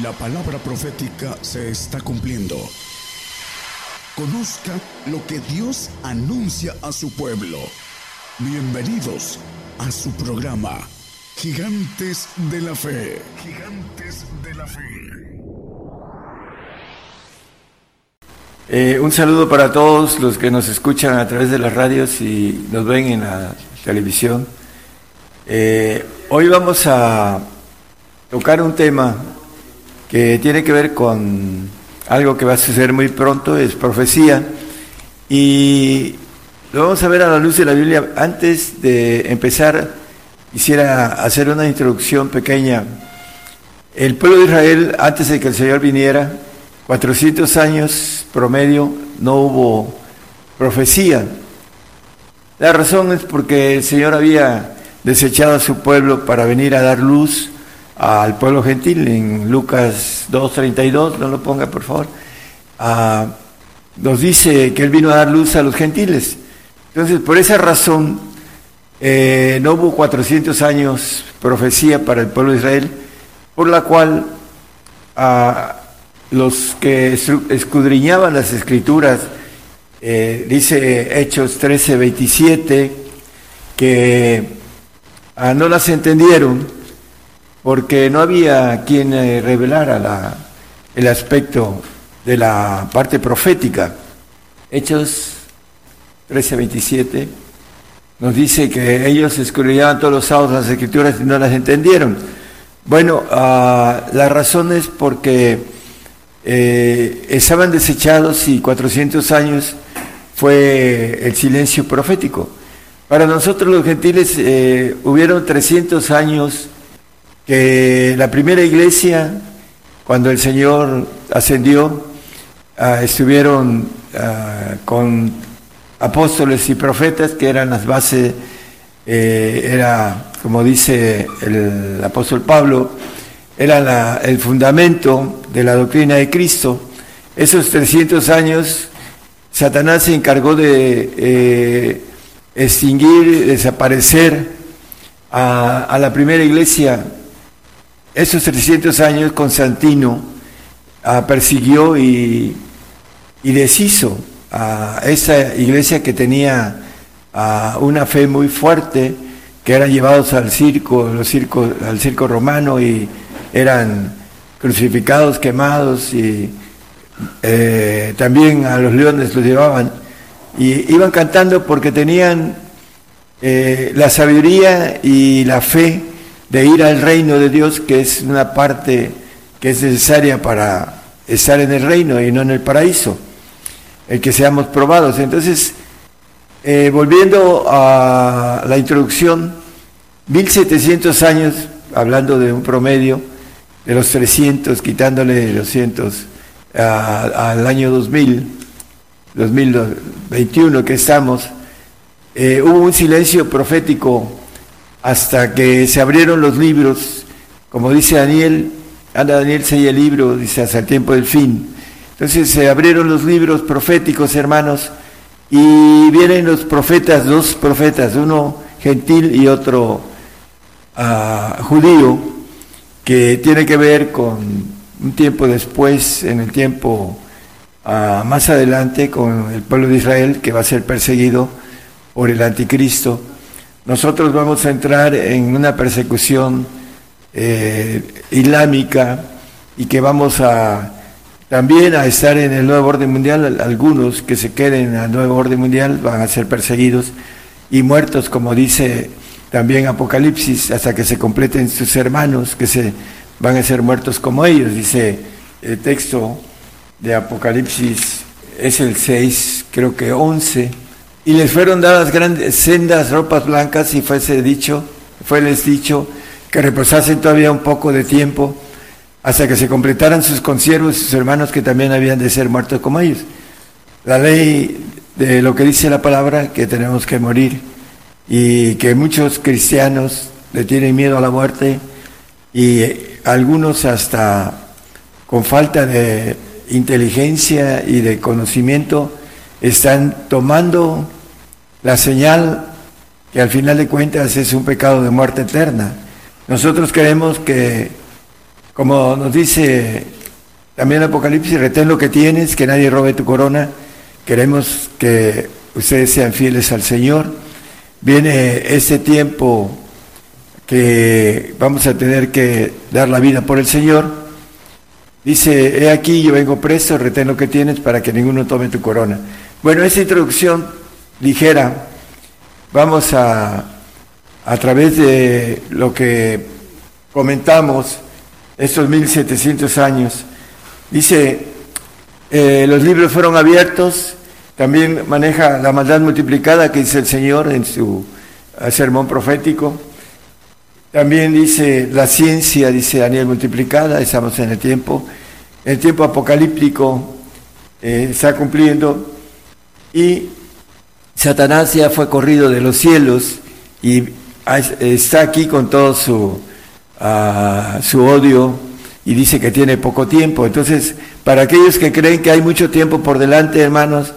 La palabra profética se está cumpliendo. Conozca lo que Dios anuncia a su pueblo. Bienvenidos a su programa, Gigantes de la Fe. Gigantes de la Fe. Eh, un saludo para todos los que nos escuchan a través de las radios y nos ven en la televisión. Eh, hoy vamos a tocar un tema que tiene que ver con algo que va a suceder muy pronto, es profecía, y lo vamos a ver a la luz de la Biblia. Antes de empezar, quisiera hacer una introducción pequeña. El pueblo de Israel, antes de que el Señor viniera, 400 años promedio, no hubo profecía. La razón es porque el Señor había desechado a su pueblo para venir a dar luz al pueblo gentil en Lucas 2.32, no lo ponga por favor, ah, nos dice que Él vino a dar luz a los gentiles. Entonces, por esa razón, eh, no hubo 400 años profecía para el pueblo de Israel, por la cual los que escudriñaban las escrituras, eh, dice Hechos 13.27, que ah, no las entendieron, porque no había quien eh, revelara la, el aspecto de la parte profética. Hechos 13:27 nos dice que ellos escudriñaban todos los sábados las escrituras y no las entendieron. Bueno, ah, la razón es porque eh, estaban desechados y 400 años fue el silencio profético. Para nosotros los gentiles eh, hubieron 300 años que la primera iglesia, cuando el Señor ascendió, ah, estuvieron ah, con apóstoles y profetas, que eran las bases, eh, era, como dice el apóstol Pablo, era el fundamento de la doctrina de Cristo. Esos 300 años, Satanás se encargó de eh, extinguir, desaparecer a la primera iglesia esos 300 años Constantino ah, persiguió y, deshizo a esa iglesia que tenía ah, una fe muy fuerte, que eran llevados al circo, los circos, al circo romano y eran crucificados, quemados y eh, también a los leones los llevaban. Y iban cantando porque tenían eh, la sabiduría y la fe de ir al reino de Dios, que es una parte que es necesaria para estar en el reino y no en el paraíso, el que seamos probados. Entonces, eh, volviendo a la introducción, 1700 años, hablando de un promedio, de los 300, quitándole 200 al año 2000, 2021 que estamos, eh, hubo un silencio profético hasta que se abrieron los libros, como dice Daniel, anda Daniel sella el libro, dice hasta el tiempo del fin. Entonces se abrieron los libros proféticos, hermanos, y vienen los profetas, dos profetas, uno gentil y otro ah, judío, que tiene que ver con un tiempo después, en el tiempo ah, más adelante, con el pueblo de Israel, que va a ser perseguido por el anticristo nosotros vamos a entrar en una persecución eh, islámica y que vamos a también a estar en el nuevo orden mundial. Algunos que se queden al nuevo orden mundial van a ser perseguidos y muertos, como dice también Apocalipsis, hasta que se completen sus hermanos, que se van a ser muertos como ellos, dice el texto de Apocalipsis, es el 6, creo que 11 y les fueron dadas grandes sendas ropas blancas y fuese dicho, fue les dicho que reposasen todavía un poco de tiempo hasta que se completaran sus consiervos y sus hermanos que también habían de ser muertos como ellos. La ley de lo que dice la palabra, que tenemos que morir y que muchos cristianos le tienen miedo a la muerte y algunos hasta con falta de inteligencia y de conocimiento están tomando la señal que al final de cuentas es un pecado de muerte eterna. Nosotros queremos que como nos dice también el Apocalipsis, retén lo que tienes, que nadie robe tu corona. Queremos que ustedes sean fieles al Señor. Viene ese tiempo que vamos a tener que dar la vida por el Señor. Dice, he aquí, yo vengo presto, retén lo que tienes para que ninguno tome tu corona. Bueno, esa introducción ligera, vamos a, a través de lo que comentamos, estos 1700 años, dice, eh, los libros fueron abiertos, también maneja la maldad multiplicada que dice el Señor en su eh, sermón profético, también dice la ciencia, dice Daniel, multiplicada, estamos en el tiempo, el tiempo apocalíptico eh, está cumpliendo y Satanás ya fue corrido de los cielos y está aquí con todo su, uh, su odio y dice que tiene poco tiempo. Entonces, para aquellos que creen que hay mucho tiempo por delante, hermanos,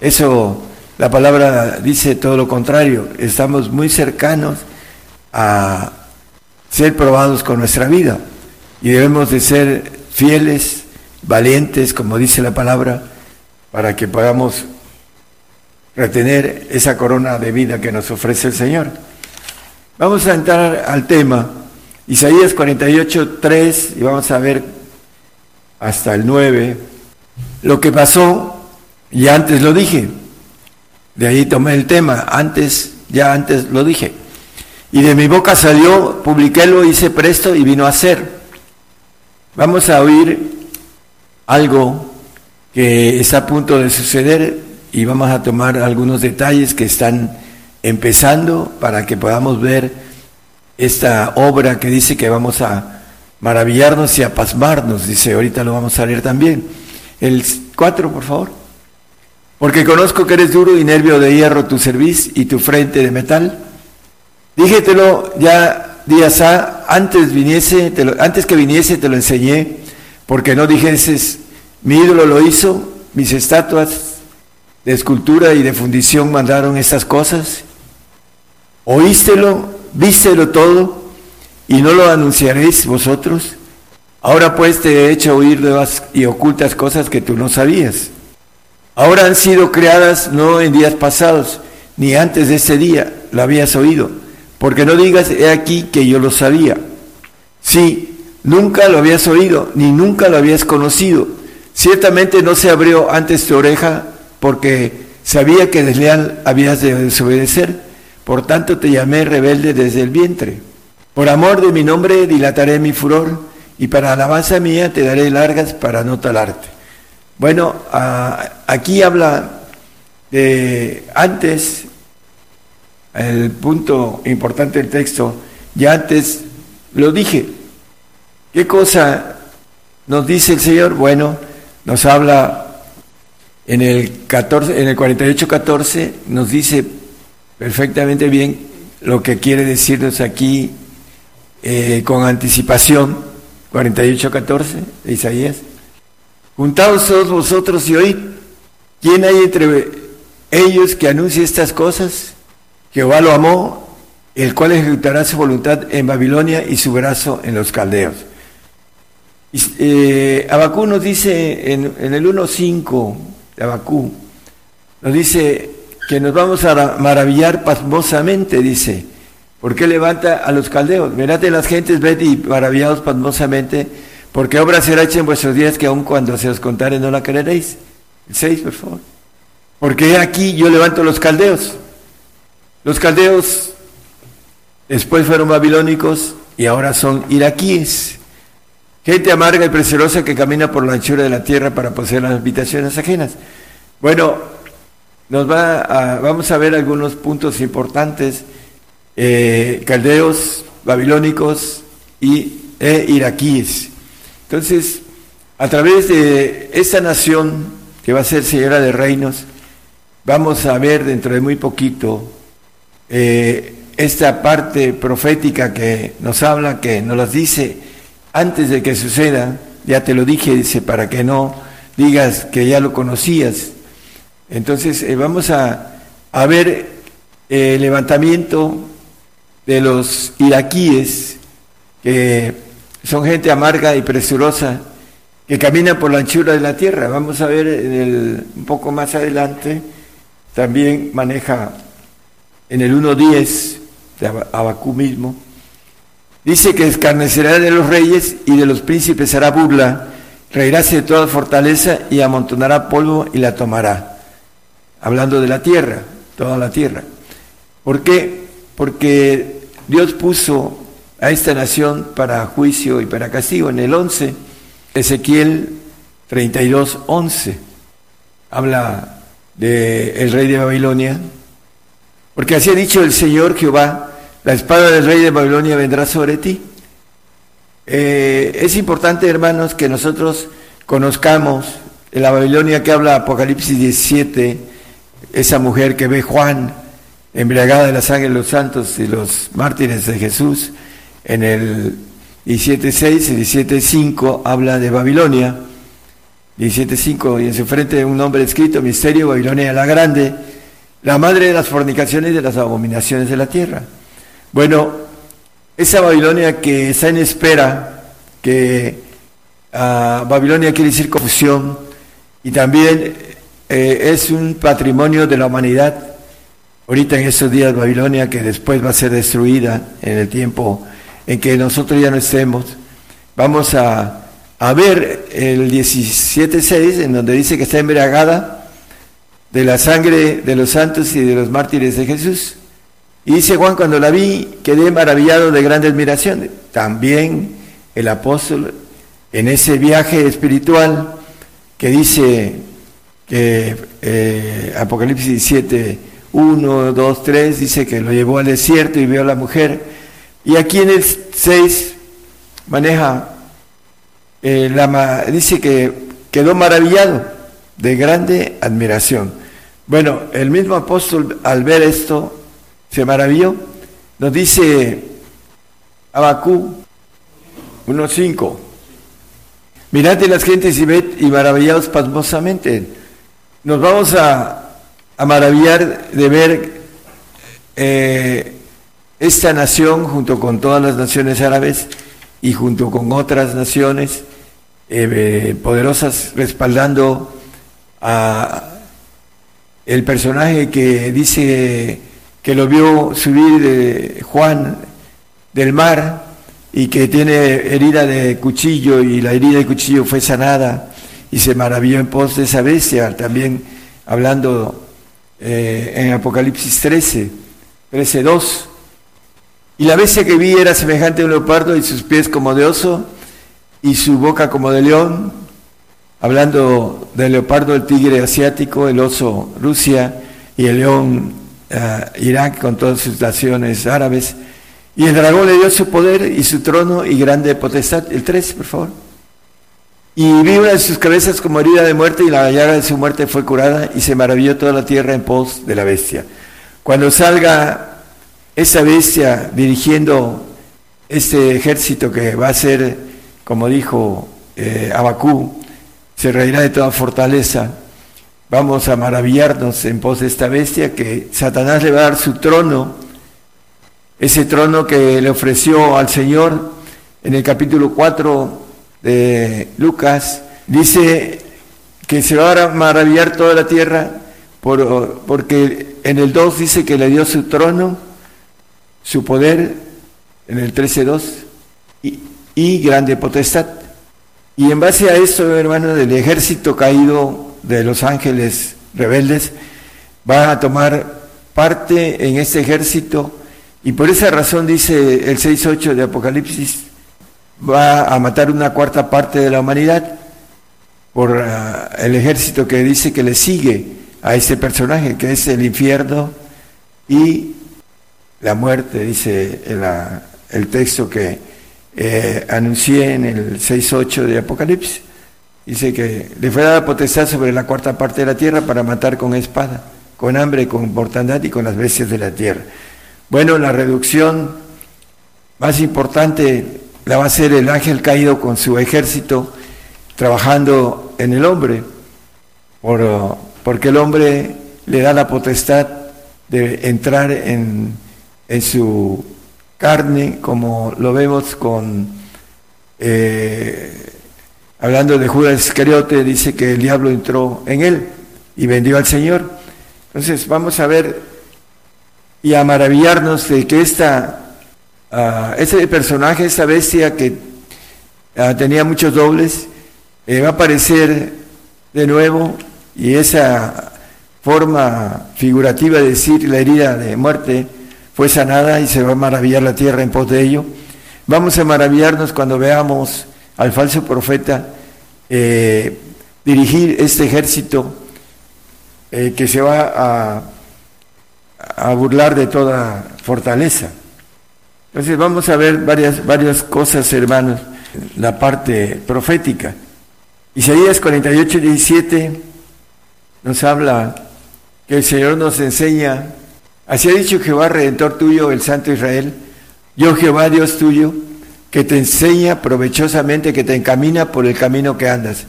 eso, la palabra dice todo lo contrario. Estamos muy cercanos a ser probados con nuestra vida y debemos de ser fieles, valientes, como dice la palabra, para que podamos retener esa corona de vida que nos ofrece el Señor. Vamos a entrar al tema, Isaías 48, 3, y vamos a ver hasta el 9, lo que pasó, y antes lo dije, de ahí tomé el tema, antes, ya antes lo dije. Y de mi boca salió, publiquélo, hice presto y vino a ser. Vamos a oír algo que está a punto de suceder y vamos a tomar algunos detalles que están empezando para que podamos ver esta obra que dice que vamos a maravillarnos y a pasmarnos, dice, ahorita lo vamos a leer también. El 4, por favor. Porque conozco que eres duro y nervio de hierro tu cerviz y tu frente de metal Dígetelo ya días A, antes, viniese, antes que viniese te lo enseñé, porque no dijeses, mi ídolo lo hizo, mis estatuas de escultura y de fundición mandaron estas cosas. Oístelo, vístelo todo, y no lo anunciaréis vosotros. Ahora pues te he hecho oír nuevas y ocultas cosas que tú no sabías. Ahora han sido creadas no en días pasados, ni antes de ese día lo habías oído porque no digas, he aquí que yo lo sabía. Sí, nunca lo habías oído, ni nunca lo habías conocido. Ciertamente no se abrió antes tu oreja, porque sabía que desleal habías de desobedecer. Por tanto te llamé rebelde desde el vientre. Por amor de mi nombre dilataré mi furor, y para alabanza mía te daré largas para no talarte. Bueno, aquí habla de antes el punto importante del texto, ya antes lo dije. ¿Qué cosa nos dice el Señor? Bueno, nos habla en el, 14, en el 48-14, nos dice perfectamente bien lo que quiere decirnos aquí eh, con anticipación, 48-14 de Isaías. Juntaos todos vosotros y oíd, ¿quién hay entre ellos que anuncie estas cosas? Jehová lo amó, el cual ejecutará su voluntad en Babilonia y su brazo en los caldeos. Eh, Abacú nos dice en, el 1.5 de Abacú, nos dice que nos vamos a maravillar pasmosamente, dice, porque levanta a los caldeos. Mirad de las gentes, ved y maravillados pasmosamente, porque obra será hecha en vuestros días que aun cuando se os contare no la creeréis. El 6, por favor. Porque aquí yo levanto los caldeos. Los caldeos después fueron babilónicos y ahora son iraquíes. Gente amarga y preciosa que camina por la anchura de la tierra para poseer las habitaciones ajenas. Bueno, nos va a, vamos a ver algunos puntos importantes. Eh, caldeos, babilónicos y e iraquíes. Entonces, a través de esta nación que va a ser señora de reinos, vamos a ver dentro de muy poquito eh, esta parte profética que nos habla, que nos las dice antes de que suceda, ya te lo dije, dice, para que no digas que ya lo conocías. Entonces eh, vamos a, ver eh, el levantamiento de los iraquíes que son gente amarga y presurosa que camina por la anchura de la tierra. Vamos a ver en un poco más adelante, también maneja en el 1.10 de Abacú mismo, dice que escarnecerá de los reyes y de los príncipes hará burla, reiráse de toda fortaleza y amontonará polvo y la tomará. Hablando de la tierra, toda la tierra. ¿Por qué? Porque Dios puso a esta nación para juicio y para castigo. En el 11, Ezequiel 32, 11, habla del el rey de Babilonia, porque así ha dicho el Señor Jehová, la espada del rey de Babilonia vendrá sobre ti. Eh, es importante, hermanos, que nosotros conozcamos en la Babilonia que habla Apocalipsis 17, esa mujer que ve Juan, embriagada de la sangre de los santos y los mártires de Jesús, en el 17.6 y 17.5 habla de Babilonia, 17.5 y en su frente un nombre escrito, Misterio Babilonia la Grande, la madre de las fornicaciones y de las abominaciones de la tierra. Bueno, esa Babilonia que está en espera, que ah, Babilonia quiere decir confusión, y también eh, es un patrimonio de la humanidad. Ahorita en estos días Babilonia, que después va a ser destruida en el tiempo en que nosotros ya no estemos, vamos a, a ver el 17.6, en donde dice que está embriagada de la sangre de los santos y de los mártires de Jesús. Y dice Juan, cuando la vi, quedé maravillado de grande admiración. También el apóstol, en ese viaje espiritual que dice que eh, Apocalipsis 17, 1, 2, 3, dice que lo llevó al desierto y vio a la mujer. Y aquí en el 6 maneja, eh, dice que quedó maravillado de grande admiración. Bueno, el mismo apóstol al ver esto se maravilló. Nos dice Abacú 1.5. Mirad las gentes y ved y maravillados pasmosamente. Nos vamos a, a maravillar de ver eh, esta nación junto con todas las naciones árabes y junto con otras naciones eh, poderosas respaldando a el personaje que dice que lo vio subir de Juan del mar y que tiene herida de cuchillo y la herida de cuchillo fue sanada y se maravilló en pos de esa bestia, también hablando eh, en Apocalipsis 13, 13, 2. Y la bestia que vi era semejante a un leopardo y sus pies como de oso y su boca como de león hablando del leopardo, el tigre asiático, el oso Rusia y el león uh, Irak con todas sus naciones árabes. Y el dragón le dio su poder y su trono y grande potestad. El 3, por favor. Y vi una de sus cabezas como herida de muerte y la llaga de su muerte fue curada y se maravilló toda la tierra en pos de la bestia. Cuando salga esa bestia dirigiendo este ejército que va a ser, como dijo eh, Abacú, se reirá de toda fortaleza. Vamos a maravillarnos en pos de esta bestia que Satanás le va a dar su trono, ese trono que le ofreció al Señor en el capítulo 4 de Lucas. Dice que se va a maravillar toda la tierra por, porque en el 2 dice que le dio su trono, su poder, en el 13.2, y, y grande potestad. Y en base a esto, hermano, del ejército caído de los ángeles rebeldes, va a tomar parte en este ejército y por esa razón dice el 6.8 de Apocalipsis, va a matar una cuarta parte de la humanidad por uh, el ejército que dice que le sigue a ese personaje, que es el infierno y la muerte, dice el, el texto que eh, anuncié en el 6.8 de Apocalipsis. Dice que le fue dada potestad sobre la cuarta parte de la tierra para matar con espada, con hambre, con mortandad y con las bestias de la tierra. Bueno, la reducción más importante la va a ser el ángel caído con su ejército trabajando en el hombre, por, porque el hombre le da la potestad de entrar en, en su carne, como lo vemos con eh, hablando de Judas Iscariote, dice que el diablo entró en él y vendió al Señor. Entonces vamos a ver y a maravillarnos de que esta, uh, ese personaje, esta bestia que uh, tenía muchos dobles, eh, va a aparecer de nuevo y esa forma figurativa de decir la herida de muerte fue sanada y se va a maravillar la tierra en pos de ello. Vamos a maravillarnos cuando veamos al falso profeta eh, dirigir este ejército eh, que se va a, a, burlar de toda fortaleza. Entonces vamos a ver varias, varias cosas, hermanos, la parte profética. Isaías 48, 17 nos habla que el Señor nos enseña, así ha dicho Jehová, Redentor tuyo, el Santo Israel, yo Jehová, Dios tuyo, que te enseña provechosamente, que te encamina por el camino que andas.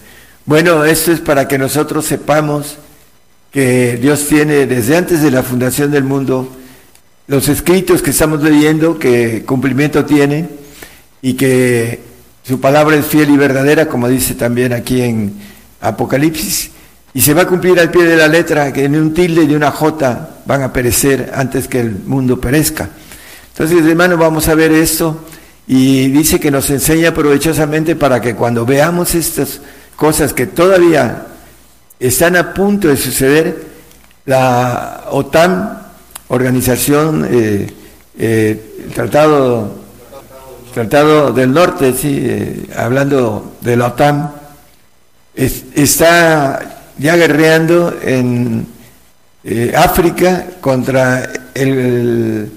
Bueno, esto es para que nosotros sepamos que Dios tiene desde antes de la fundación del mundo los escritos que estamos leyendo, que cumplimiento tienen y que su palabra es fiel y verdadera, como dice también aquí en Apocalipsis, y se va a cumplir al pie de la letra que en un tilde y una jota van a perecer antes que el mundo perezca. Entonces, hermano, vamos a ver esto y dice que nos enseña provechosamente para que cuando veamos estas cosas que todavía están a punto de suceder, la OTAN, organización, eh, eh, el tratado, tratado del Norte, sí, eh, hablando de la OTAN, está ya guerreando en África contra el,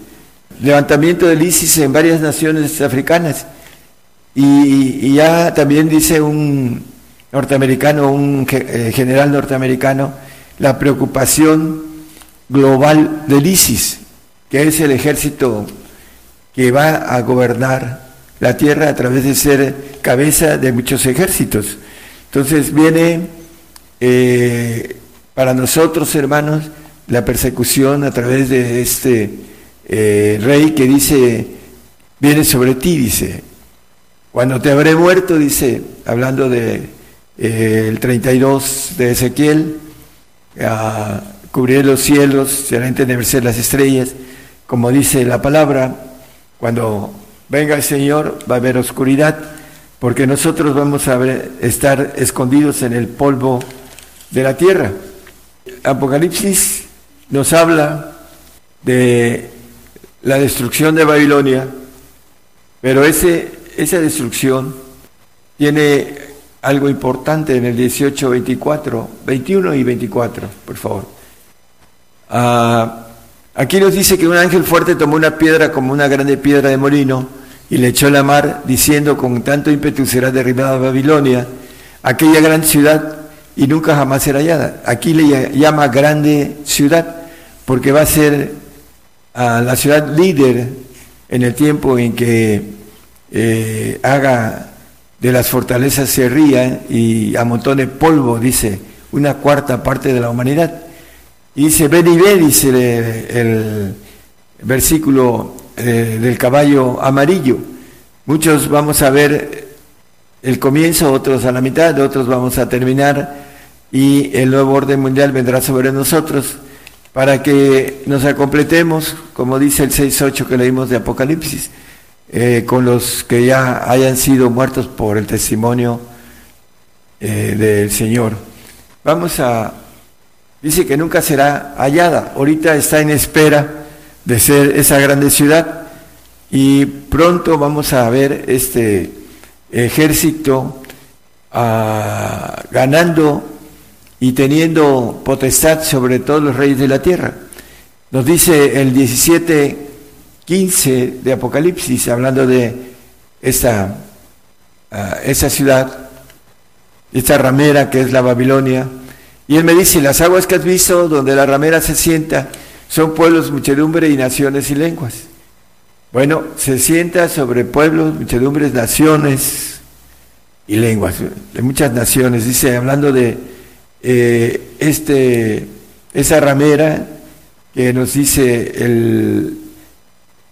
levantamiento del ISIS en varias naciones africanas. Y, ya también dice un norteamericano, un eh, general norteamericano, la preocupación global del ISIS, que es el ejército que va a gobernar la tierra a través de ser cabeza de muchos ejércitos. Entonces viene eh, para nosotros, hermanos, la persecución a través de este eh, rey que dice, viene sobre ti, dice, cuando te habré muerto, dice, hablando de eh, el 32 de Ezequiel, cubriré los cielos, será entenderse las estrellas, como dice la palabra, cuando venga el Señor va a haber oscuridad, porque nosotros vamos a estar escondidos en el polvo de la tierra. Apocalipsis nos habla de la destrucción de Babilonia, pero ese, esa destrucción tiene algo importante en el 18, 24, 21 y 24, por favor. Ah, aquí nos dice que un ángel fuerte tomó una piedra como una grande piedra de molino y le echó la mar, diciendo, con tanto ímpetu será derribada Babilonia, aquella gran ciudad y nunca jamás será hallada. Aquí le llama grande ciudad porque va a ser la ciudad líder en el tiempo en que eh, haga de las fortalezas se ría y amontone polvo, dice, una cuarta parte de la humanidad. Y dice, ven y ve, dice el, versículo eh, del caballo amarillo. Muchos vamos a ver el comienzo, otros a la mitad, otros vamos a terminar y el nuevo orden mundial vendrá sobre nosotros para que nos acompletemos, como dice el 6.8 que leímos de Apocalipsis, eh, con los que ya hayan sido muertos por el testimonio eh, del Señor. Vamos a, dice que nunca será hallada, ahorita está en espera de ser esa grande ciudad y pronto vamos a ver este ejército ah, ganando y teniendo potestad sobre todos los reyes de la tierra. Nos dice el 17, 15 de Apocalipsis, hablando de esa, ah, esa ciudad, esta ramera que es la Babilonia. Y él me dice, las aguas que has visto donde la ramera se sienta son pueblos, muchedumbre y naciones y lenguas. Bueno, se sienta sobre pueblos, muchedumbres, naciones y lenguas, de muchas naciones. Dice, hablando de eh, este, esa ramera que nos dice el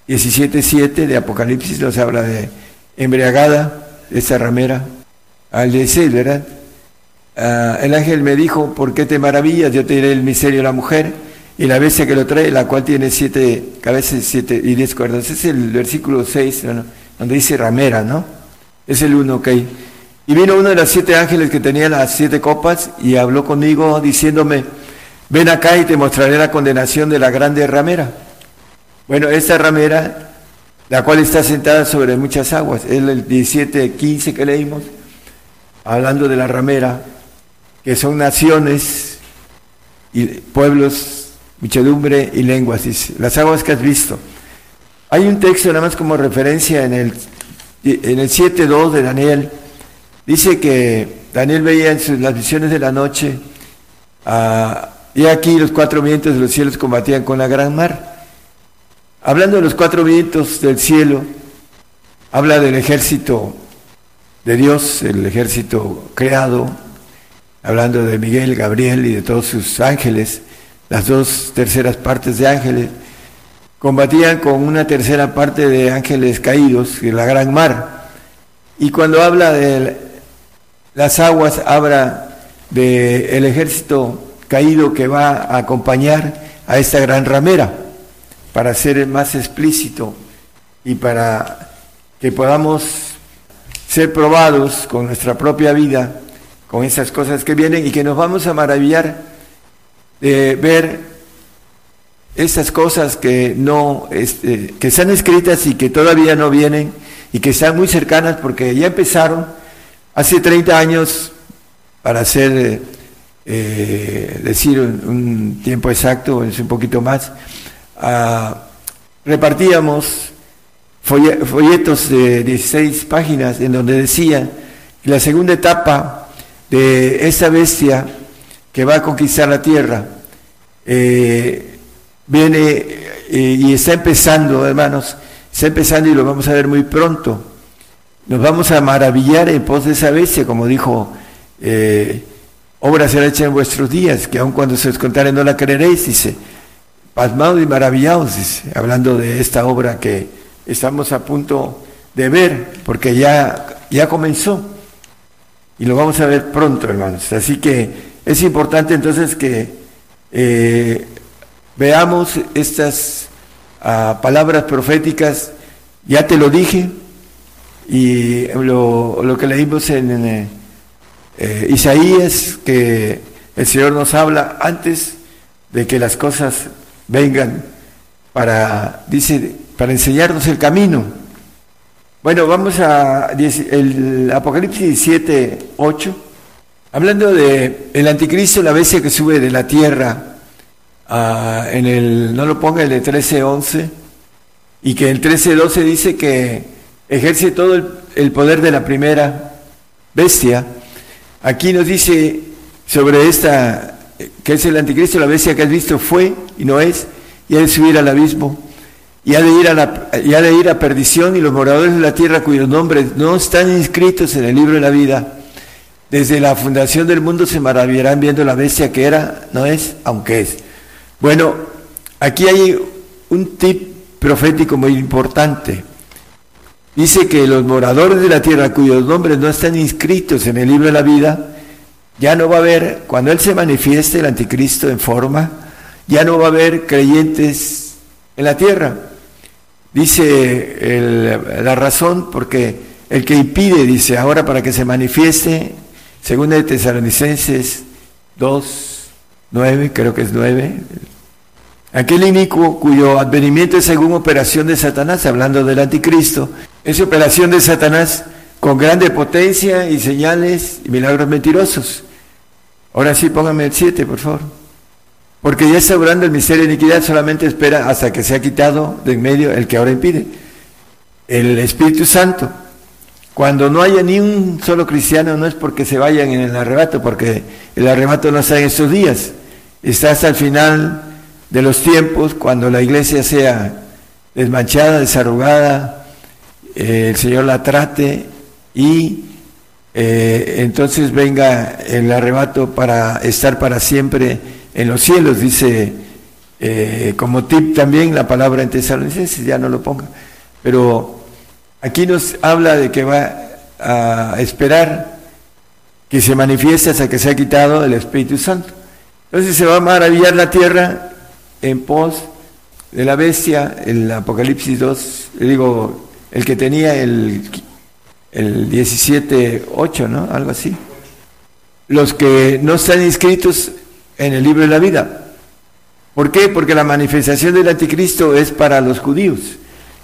17.7 de Apocalipsis, nos habla de embriagada, esa ramera, al 16, ¿verdad? Ah, el ángel me dijo, ¿por qué te maravillas? Yo te diré el misterio de la mujer y la bestia que lo trae, la cual tiene siete cabezas siete y diez cuerdas. Es el versículo 6, donde dice ramera, ¿no? Es el uno, ok. Y vino uno de los siete ángeles que tenía las siete copas y habló conmigo diciéndome, ven acá y te mostraré la condenación de la grande ramera. Bueno, esta ramera, la cual está sentada sobre muchas aguas, es el 17, 15 que leímos, hablando de la ramera, que son naciones y pueblos, muchedumbre y lenguas, las aguas que has visto. Hay un texto nada más como referencia en el, en el 7.2 de Daniel, dice que Daniel veía en las visiones de la noche, ah, y aquí los cuatro vientos de los cielos combatían con la gran mar. Hablando de los cuatro vientos del cielo, habla del ejército de Dios, el ejército creado, hablando de Miguel, Gabriel y de todos sus ángeles, las dos terceras partes de ángeles, combatían con una tercera parte de ángeles caídos en la gran mar. Y cuando habla de las aguas, habla del ejército caído que va a acompañar a esta gran ramera, para ser más explícito y para que podamos ser probados con nuestra propia vida con esas cosas que vienen y que nos vamos a maravillar de ver esas cosas que no este, que están escritas y que todavía no vienen y que están muy cercanas porque ya empezaron hace 30 años para hacer eh, decir un, tiempo exacto es un poquito más ah, repartíamos folletos de 16 páginas en donde decía que la segunda etapa de esa bestia que va a conquistar la tierra. Eh, viene eh, y está empezando, hermanos, está empezando y lo vamos a ver muy pronto. Nos vamos a maravillar en pos de esa bestia, como dijo, eh, obra será hecha en vuestros días, que aun cuando se os contare no la creeréis, dice, pasmados y maravillados, dice, hablando de esta obra que estamos a punto de ver, porque ya, ya comenzó y lo vamos a ver pronto, hermanos. Así que es importante entonces que eh, veamos estas ah, palabras proféticas. Ya te lo dije, y lo, que leímos en, eh, eh, Isaías, que el Señor nos habla antes de que las cosas vengan para, dice, para enseñarnos el camino. Bueno, vamos a el Apocalipsis 17, 8. Hablando de el anticristo, la bestia que sube de la tierra, ah, en el, no lo ponga el de 13, 11, y que el 13, 12 dice que ejerce todo el, poder de la primera bestia. Aquí nos dice sobre esta, que es el anticristo, la bestia que has visto fue y no es, y ha de subir al abismo y ha de ir a, la, de ir a perdición y los moradores de la tierra cuyos nombres no están inscritos en el libro de la vida, desde la fundación del mundo se maravillarán viendo la bestia que era, no es, aunque es. Bueno, aquí hay un tip profético muy importante. Dice que los moradores de la tierra cuyos nombres no están inscritos en el libro de la vida, ya no va a haber, cuando Él se manifieste, el anticristo en forma, ya no va a haber creyentes en la tierra. Dice la razón porque el que impide, dice, ahora para que se manifieste, según de Tesalonicenses 2, 9, creo que es 9, aquel inicuo cuyo advenimiento es según operación de Satanás, hablando del anticristo, es operación de Satanás con grande potencia y señales y milagros mentirosos. Ahora sí, póngame el 7, por favor. Porque ya está obrando el misterio de iniquidad, solamente espera hasta que se ha quitado de en medio el que ahora impide. El Espíritu Santo. Cuando no haya ni un solo cristiano, no es porque se vayan en el arrebato, porque el arrebato no está en estos días. Está hasta el final de los tiempos, cuando la iglesia sea desmanchada, desarrugada, eh, el Señor la trate y eh, entonces venga el arrebato para estar para siempre en los cielos, dice eh, como tip también la palabra en tesalonicenses, ya no lo ponga, pero aquí nos habla de que va a esperar que se manifieste hasta que se ha quitado el Espíritu Santo. Entonces se va a maravillar la tierra en pos de la bestia, el Apocalipsis 2, digo, el que tenía el, el 17.8, ¿no? Algo así. Los que no están inscritos en el libro de la vida. ¿Por qué? Porque la manifestación del anticristo es para los judíos.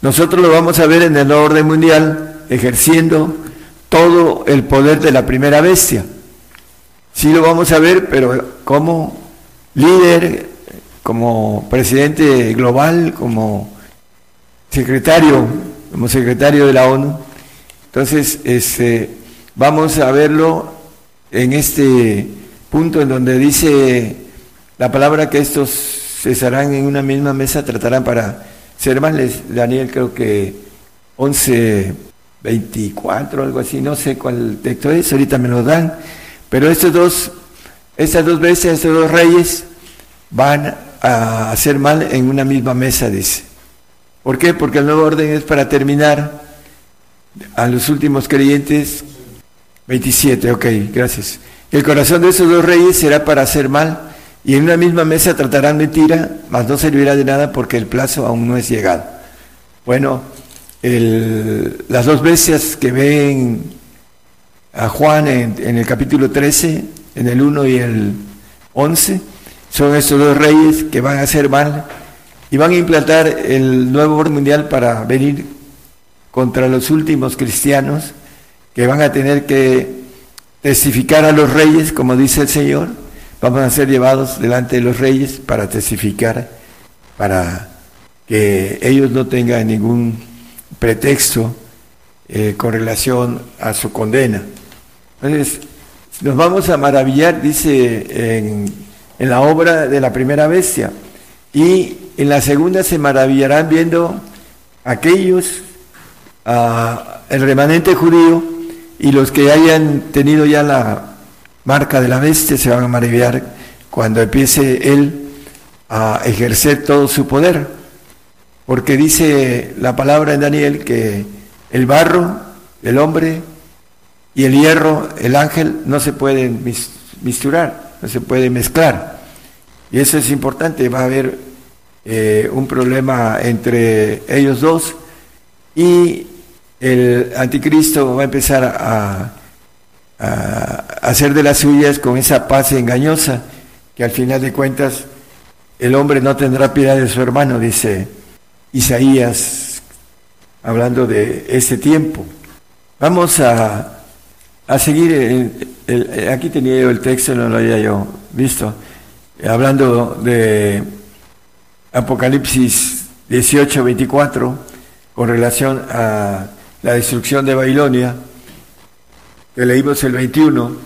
Nosotros lo vamos a ver en el orden mundial ejerciendo todo el poder de la primera bestia. Sí lo vamos a ver, pero como líder, como presidente global, como secretario, como secretario de la ONU. Entonces, este, vamos a verlo en este punto en donde dice la palabra que estos cesarán en una misma mesa, tratarán para ser más, Daniel creo que 11, 24, algo así, no sé cuál texto es, ahorita me lo dan, pero estos dos, estas dos veces, estos dos reyes van a hacer mal en una misma mesa, dice. ¿Por qué? Porque el nuevo orden es para terminar a los últimos creyentes 27, ok, gracias. El corazón de esos dos reyes será para hacer mal, y en una misma mesa tratarán mentira, mas no servirá de nada porque el plazo aún no es llegado. Bueno, las dos bestias que ven a Juan en, el capítulo 13, en el 1 y el 11, son estos dos reyes que van a hacer mal y van a implantar el nuevo orden mundial para venir contra los últimos cristianos que van a tener que testificar a los reyes, como dice el Señor, vamos a ser llevados delante de los reyes para testificar, para que ellos no tengan ningún pretexto eh, con relación a su condena. Entonces, nos vamos a maravillar, dice en, en la obra de la primera bestia, y en la segunda se maravillarán viendo aquellos, el remanente judío, y los que hayan tenido ya la marca de la bestia se van a maravillar cuando empiece él a ejercer todo su poder. Porque dice la palabra en Daniel que el barro, el hombre y el hierro, el ángel, no se pueden misturar, no se pueden mezclar. Y eso es importante, va a haber eh, un problema entre ellos dos y el anticristo va a empezar a, hacer de las suyas con esa paz engañosa, que al final de cuentas el hombre no tendrá piedad de su hermano, dice Isaías, hablando de ese tiempo. Vamos a, a seguir, aquí tenía yo el texto, no lo había yo visto, hablando de Apocalipsis 18, 24, con relación a la destrucción de Babilonia, que leímos el 21,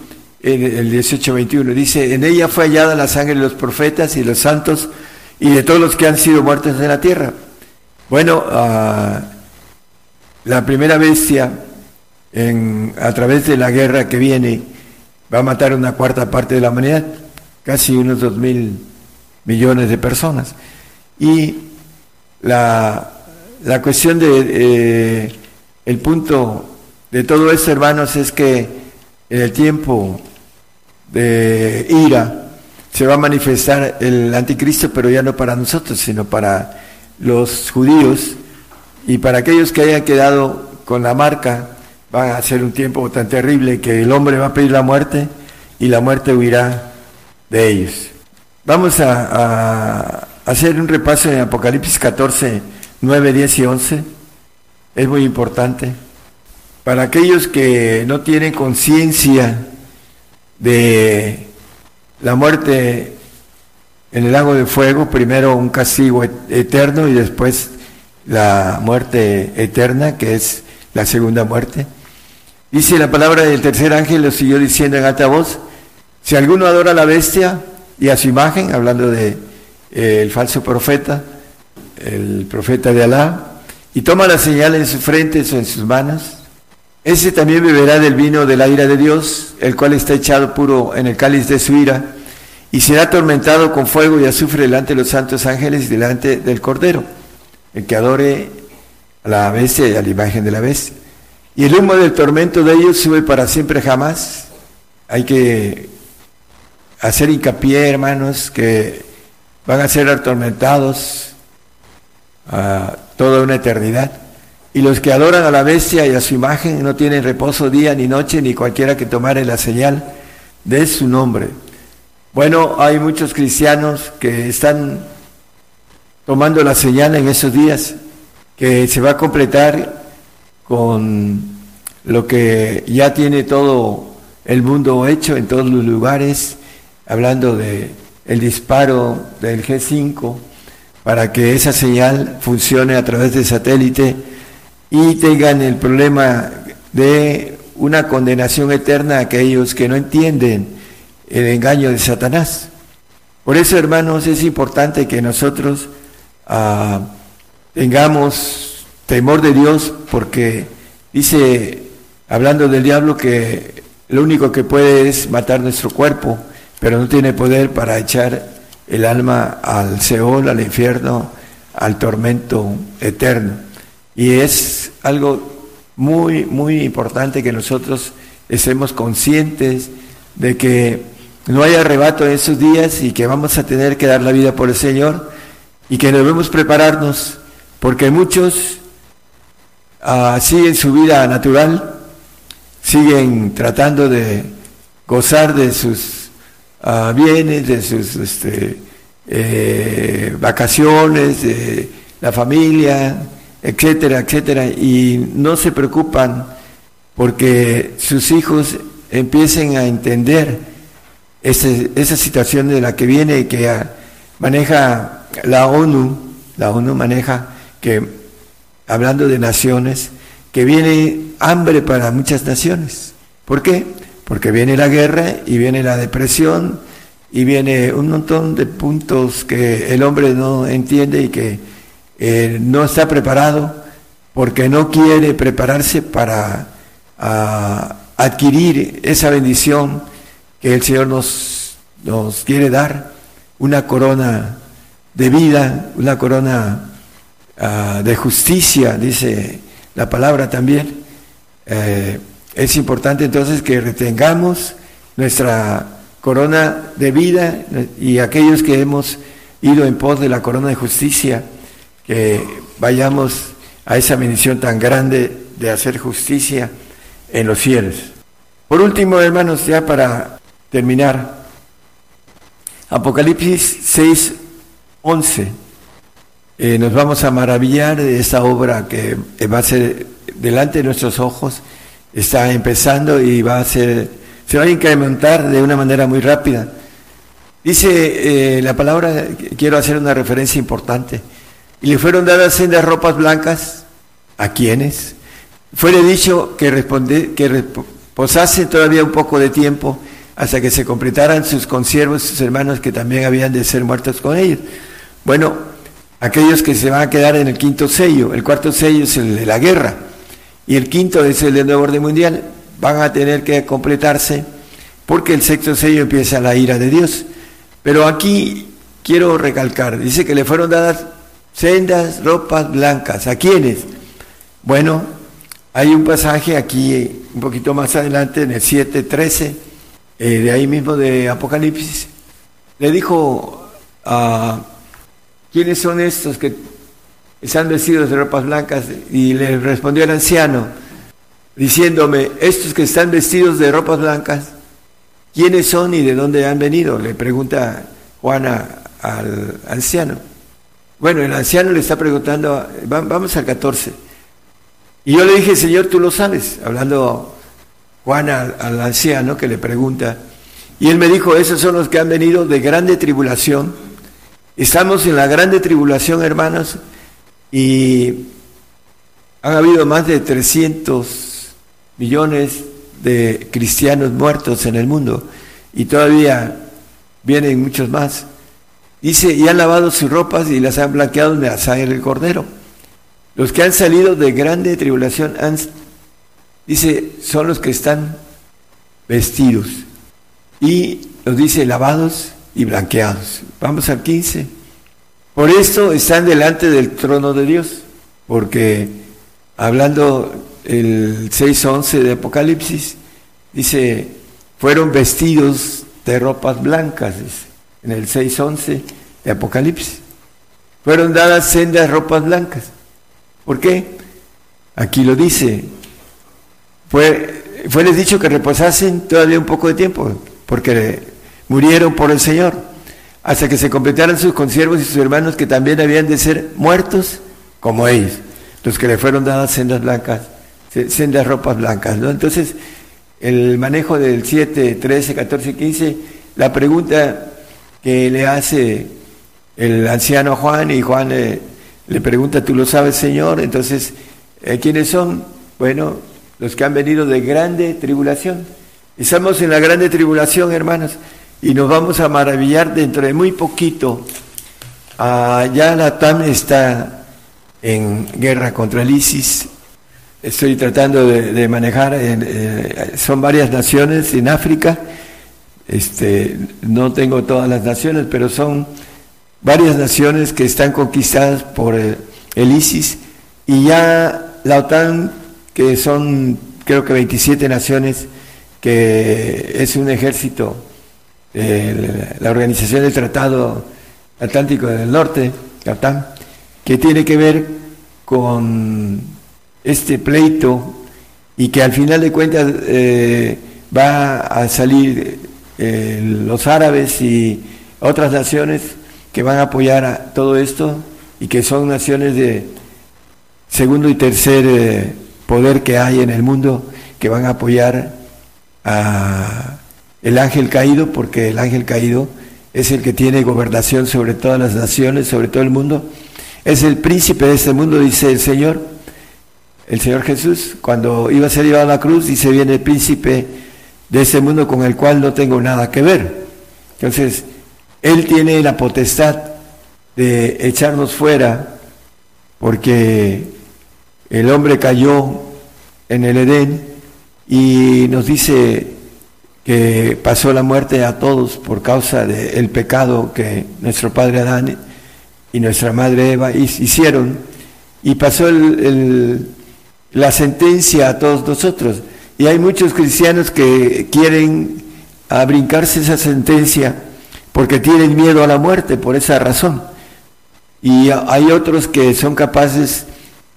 el 18-21, dice, en ella fue hallada la sangre de los profetas y los santos y de todos los que han sido muertos en la tierra. Bueno, ah, la primera bestia, en, a través de la guerra que viene, va a matar una cuarta parte de la humanidad, casi unos dos mil millones de personas. Y la, la cuestión de eh, el punto de todo esto, hermanos, es que en el tiempo de ira se va a manifestar el anticristo, pero ya no para nosotros, sino para los judíos y para aquellos que hayan quedado con la marca, va a ser un tiempo tan terrible que el hombre va a pedir la muerte y la muerte huirá de ellos. Vamos a, a hacer un repaso en Apocalipsis 14, 9, 10 y 11 es muy importante. Para aquellos que no tienen conciencia de la muerte en el lago de fuego, primero un castigo eterno y después la muerte eterna, que es la segunda muerte. Dice la palabra del tercer ángel, lo siguió diciendo en alta voz, si alguno adora a la bestia y a su imagen, hablando de eh, el falso profeta, el profeta de Alá, y toma la señal en su frente o en sus manos, ese también beberá del vino de la ira de Dios, el cual está echado puro en el cáliz de su ira, y será atormentado con fuego y azufre delante de los santos ángeles y delante del Cordero, el que adore a la bestia y a la imagen de la bestia. y el humo del tormento de ellos sube para siempre jamás. Hay que hacer hincapié, hermanos, que van a ser atormentados a toda una eternidad. Y los que adoran a la bestia y a su imagen no tienen reposo día ni noche, ni cualquiera que tomare la señal de su nombre. Bueno, hay muchos cristianos que están tomando la señal en esos días, que se va a completar con lo que ya tiene todo el mundo hecho en todos los lugares, hablando de el disparo del G5 para que esa señal funcione a través de satélite y tengan el problema de una condenación eterna a aquellos que no entienden el engaño de Satanás. Por eso, hermanos, es importante que nosotros ah, tengamos temor de Dios, porque dice, hablando del diablo, que lo único que puede es matar nuestro cuerpo, pero no tiene poder para echar el alma al Seol, al infierno, al tormento eterno. Y es algo muy, muy importante que nosotros estemos conscientes de que no hay arrebato en esos días y que vamos a tener que dar la vida por el Señor y que debemos prepararnos porque muchos uh, siguen su vida natural, siguen tratando de gozar de sus uh, bienes, de sus este, eh, vacaciones, de la familia, etcétera, etcétera, y no se preocupan porque sus hijos empiecen a entender esa situación de la que viene y que maneja la ONU, la ONU maneja que, hablando de naciones, que viene hambre para muchas naciones. ¿Por qué? Porque viene la guerra y viene la depresión y viene un montón de puntos que el hombre no entiende y que eh, no está preparado porque no quiere prepararse para ah, adquirir esa bendición que el Señor nos, quiere dar, una corona de vida, una corona ah, de justicia, dice la palabra también. Eh, es importante entonces que retengamos nuestra corona de vida y aquellos que hemos ido en pos de la corona de justicia, que vayamos a esa bendición tan grande de hacer justicia en los cielos. Por último, hermanos, ya para terminar, Apocalipsis 6, 11. Eh, nos vamos a maravillar de esta obra que va a ser delante de nuestros ojos, está empezando y va a ser, se va a incrementar de una manera muy rápida. Dice eh, la palabra, quiero hacer una referencia importante. Y le fueron dadas sendas ropas blancas. ¿A quienes? Fuere dicho que, responde, que reposase todavía un poco de tiempo hasta que se completaran sus consiervos, sus hermanos que también habían de ser muertos con ellos. Bueno, aquellos que se van a quedar en el quinto sello, el cuarto sello es el de la guerra y el quinto es el del nuevo orden mundial, van a tener que completarse porque el sexto sello empieza la ira de Dios. Pero aquí quiero recalcar, dice que le fueron dadas sendas ropas blancas. ¿A quiénes? Bueno, hay un pasaje aquí un poquito más adelante en el 7.13, eh, de ahí mismo de Apocalipsis. Le dijo a ¿quiénes son estos que están vestidos de ropas blancas? Y le respondió el anciano, diciéndome, estos que están vestidos de ropas blancas, ¿quiénes son y de dónde han venido? Le pregunta Juana al anciano. Bueno, el anciano le está preguntando, vamos al 14. Y yo le dije, Señor, tú lo sabes, hablando Juan al, anciano que le pregunta. Y él me dijo, esos son los que han venido de grande tribulación. Estamos en la grande tribulación, hermanos, y han habido más de 300 millones de cristianos muertos en el mundo y todavía vienen muchos más. Dice, y han lavado sus ropas y las han blanqueado en la sangre del cordero. Los que han salido de grande tribulación han, dice, son los que están vestidos. Y nos dice lavados y blanqueados. Vamos al 15. Por esto están delante del trono de Dios, porque hablando el 6.11 de Apocalipsis, dice, fueron vestidos de ropas blancas, dice, en el 6.11 de Apocalipsis. Fueron dadas sendas ropas blancas. ¿Por qué? Aquí lo dice. Fue, fue les dicho que reposasen todavía un poco de tiempo, porque murieron por el Señor, hasta que se completaran sus consiervos y sus hermanos que también habían de ser muertos como ellos, los que le fueron dadas sendas blancas, sendas ropas blancas. ¿no? Entonces, el manejo del 7, 13, 14, 15, la pregunta que le hace el anciano Juan y Juan le pregunta, ¿tú lo sabes, Señor? Entonces, eh, ¿quiénes son? Bueno, los que han venido de grande tribulación. Estamos en la grande tribulación, hermanos, y nos vamos a maravillar dentro de muy poquito. Ah, ya la TAM está en guerra contra el ISIS. Estoy tratando de, manejar, eh, son varias naciones en África. Este, no tengo todas las naciones, pero son varias naciones que están conquistadas por el, ISIS y ya la OTAN, que son creo que 27 naciones, que es un ejército, la Organización del Tratado Atlántico del Norte, la OTAN, que tiene que ver con este pleito y que al final de cuentas eh, va a salir eh, los árabes y otras naciones que van a apoyar a todo esto y que son naciones de segundo y tercer eh, poder que hay en el mundo que van a apoyar a el ángel caído porque el ángel caído es el que tiene gobernación sobre todas las naciones, sobre todo el mundo. Es el príncipe de este mundo, dice el Señor. El Señor Jesús, cuando iba a ser llevado a la cruz, dice, viene el príncipe de este mundo con el cual no tengo nada que ver. Entonces, él tiene la potestad de echarnos fuera porque el hombre cayó en el Edén y nos dice que pasó la muerte a todos por causa del pecado que nuestro padre Adán y nuestra madre Eva hicieron y pasó la sentencia a todos nosotros. Y hay muchos cristianos que quieren brincarse esa sentencia porque tienen miedo a la muerte por esa razón. Y hay otros que son capaces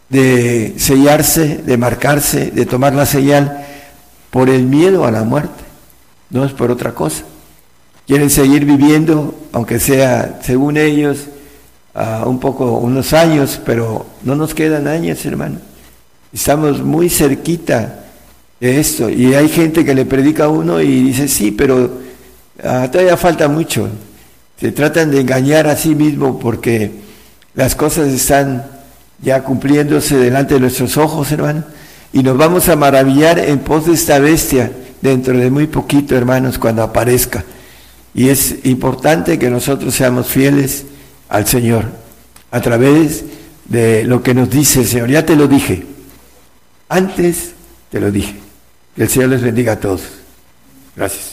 de sellarse, de marcarse, de tomar la señal por el miedo a la muerte, no es por otra cosa. Quieren seguir viviendo, aunque sea, según ellos, un poco, unos años, pero no nos quedan años, hermano. Estamos muy cerquita de esto. Y hay gente que le predica a uno y dice, sí, pero Ah, todavía falta mucho. Se tratan de engañar a sí mismo porque las cosas están ya cumpliéndose delante de nuestros ojos, hermano. Y nos vamos a maravillar en pos de esta bestia dentro de muy poquito, hermanos, cuando aparezca. Y es importante que nosotros seamos fieles al Señor a través de lo que nos dice el Señor. Ya te lo dije. Antes te lo dije. Que el Señor les bendiga a todos. Gracias.